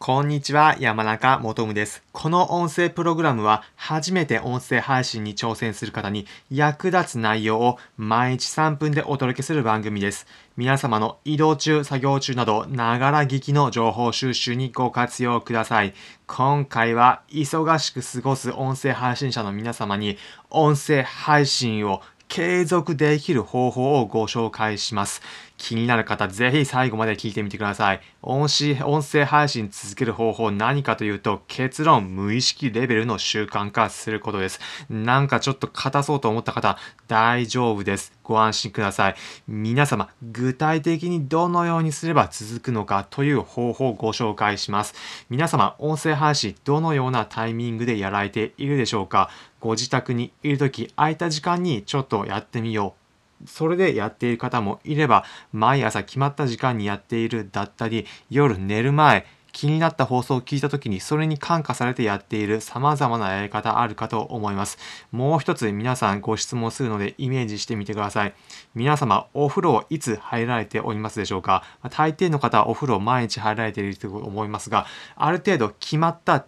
こんにちは、山中もとむです。この音声プログラムは、初めて音声配信に挑戦する方に役立つ内容を毎日3分でお届けする番組です。皆様の移動中、作業中など、ながら聞きの情報収集にご活用ください。今回は、忙しく過ごす音声配信者の皆様に、音声配信を継続できる方法をご紹介します。気になる方、ぜひ最後まで聞いてみてください。音音声配信続ける方法何かというと、結論、無意識レベルの習慣化することです。なんかちょっと硬そうと思った方、大丈夫です。ご安心ください。皆様、具体的にどのようにすれば続くのかという方法をご紹介します。皆様、音声配信、どのようなタイミングでやられているでしょうか？ご自宅にいるとき、空いた時間にちょっとやってみよう。それでやっている方もいれば、毎朝決まった時間にやっているだったり、夜寝る前、気になった放送を聞いた時にそれに感化されてやっている様々なやり方あるかと思います。もう一つ皆さんご質問するのでイメージしてみてください。皆様お風呂をいつ入られておりますでしょうか？大抵の方はお風呂毎日入られていると思いますが、ある程度決まった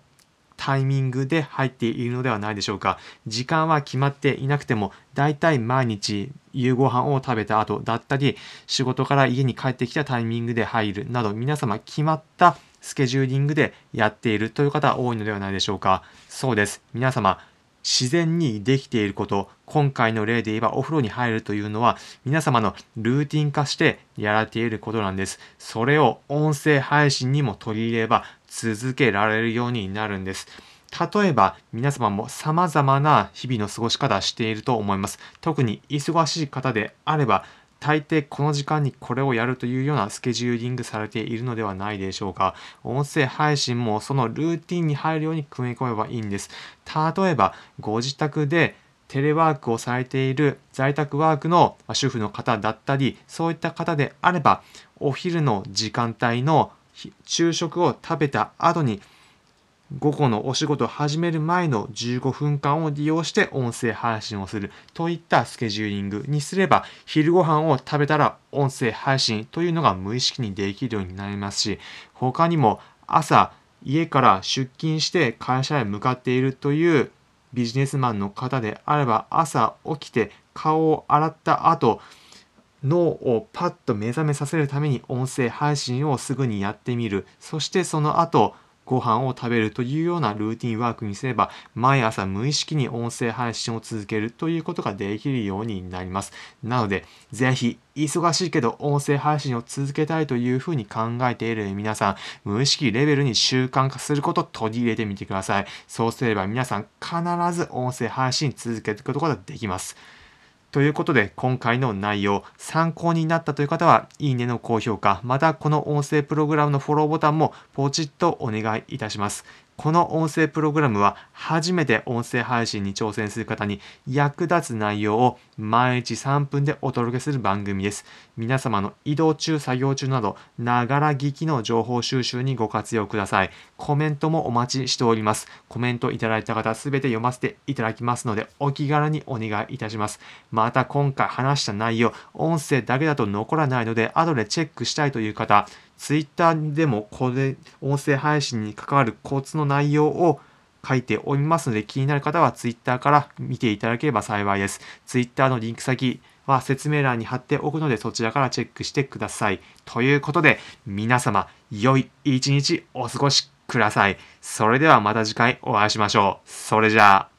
タイミングで入っているのではないでしょうか。時間は決まっていなくても、だいたい毎日夕ご飯を食べた後だったり、仕事から家に帰ってきたタイミングで入るなど、皆様決まったスケジューリングでやっているという方多いのではないでしょうか。そうです。皆様、自然にできていること、今回の例で言えばお風呂に入るというのは皆様のルーティン化してやられていることなんです。それを音声配信にも取り入れれば続けられるようになるんです。例えば皆様も様々な日々の過ごし方していると思います。特に忙しい方であれば大抵この時間にこれをやるというようなスケジューリングされているのではないでしょうか。音声配信もそのルーティンに入るように組み込めばいいんです。例えば、ご自宅でテレワークをされている在宅ワークの主婦の方だったり、そういった方であれば、お昼の時間帯の昼食を食べた後に午後のお仕事を始める前の15分間を利用して音声配信をするといったスケジューリングにすれば昼ご飯を食べたら音声配信というのが無意識にできるようになりますし他にも朝家から出勤して会社へ向かっているというビジネスマンの方であれば朝起きて顔を洗った後脳をパッと目覚めさせるために音声配信をすぐにやってみるそしてその後ご飯を食べるというようなルーティンワークにすれば、毎朝無意識に音声配信を続けるということができるようになります。なので、ぜひ、忙しいけど音声配信を続けたいというふうに考えている皆さん、無意識レベルに習慣化することを取り入れてみてください。そうすれば皆さん必ず音声配信続けることができます。ということで、今回の内容、参考になったという方は、いいねの高評価、またこの音声プログラムのフォローボタンもポチッとお願いいたします。この音声プログラムは初めて音声配信に挑戦する方に役立つ内容を毎日3分でお届けする番組です。皆様の移動中、作業中など、ながら聞きの情報収集にご活用ください。コメントもお待ちしております。コメントいただいた方すべて読ませていただきますので、お気軽にお願いいたします。また今回話した内容、音声だけだと残らないので、後でチェックしたいという方、ツイッターでもこれ、音声配信に関わるコツの内容を書いておりますので、気になる方はツイッターから見ていただければ幸いです。ツイッターのリンク先は説明欄に貼っておくので、そちらからチェックしてください。ということで、皆様、良い一日お過ごしください。それではまた次回お会いしましょう。それじゃあ。